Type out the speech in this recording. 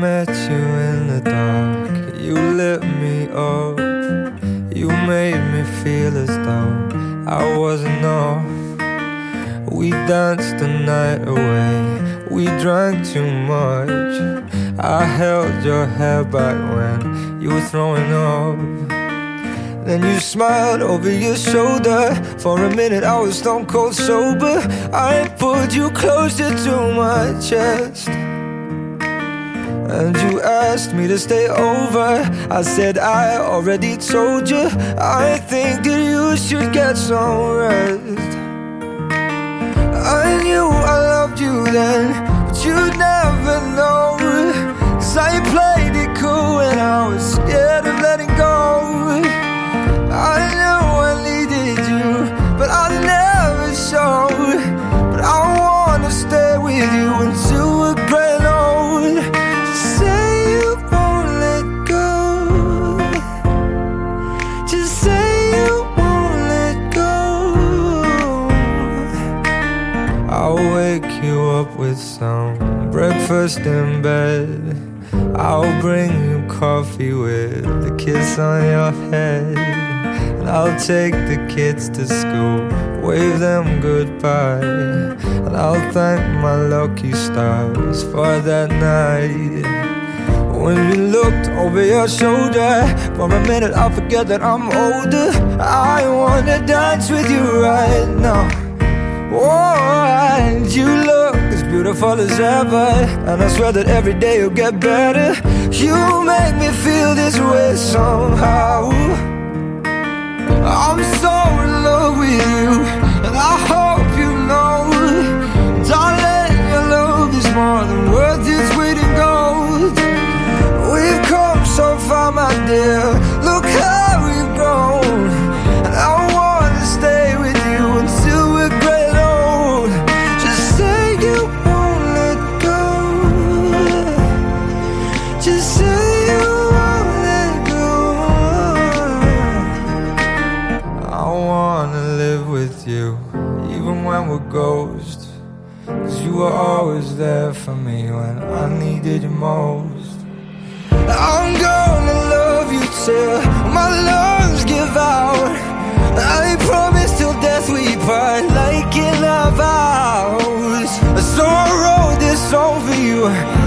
met you in the dark, you lit me up. You made me feel as though I wasn't off. We danced the night away, we drank too much. I held your hair back when you were throwing up. Then you smiled over your shoulder. For a minute, I was stone cold sober. I pulled you closer to my chest. And you asked me to stay over. I said, I already told you. I think that you should get some rest. I knew I loved you then, I'll you up with some breakfast in bed. I'll bring you coffee with a kiss on your head. And I'll take the kids to school, wave them goodbye. And I'll thank my lucky stars for that night. When you looked over your shoulder, for a minute I forget that I'm older. I wanna dance with you right now. Oh, as beautiful as ever. And I swear that every day you'll get better. You make me feel ghosts. Cause you were always there for me when I needed you most. I'm gonna love you till my lungs give out. I promise till death we part like in our vows. So I wrote this song for you.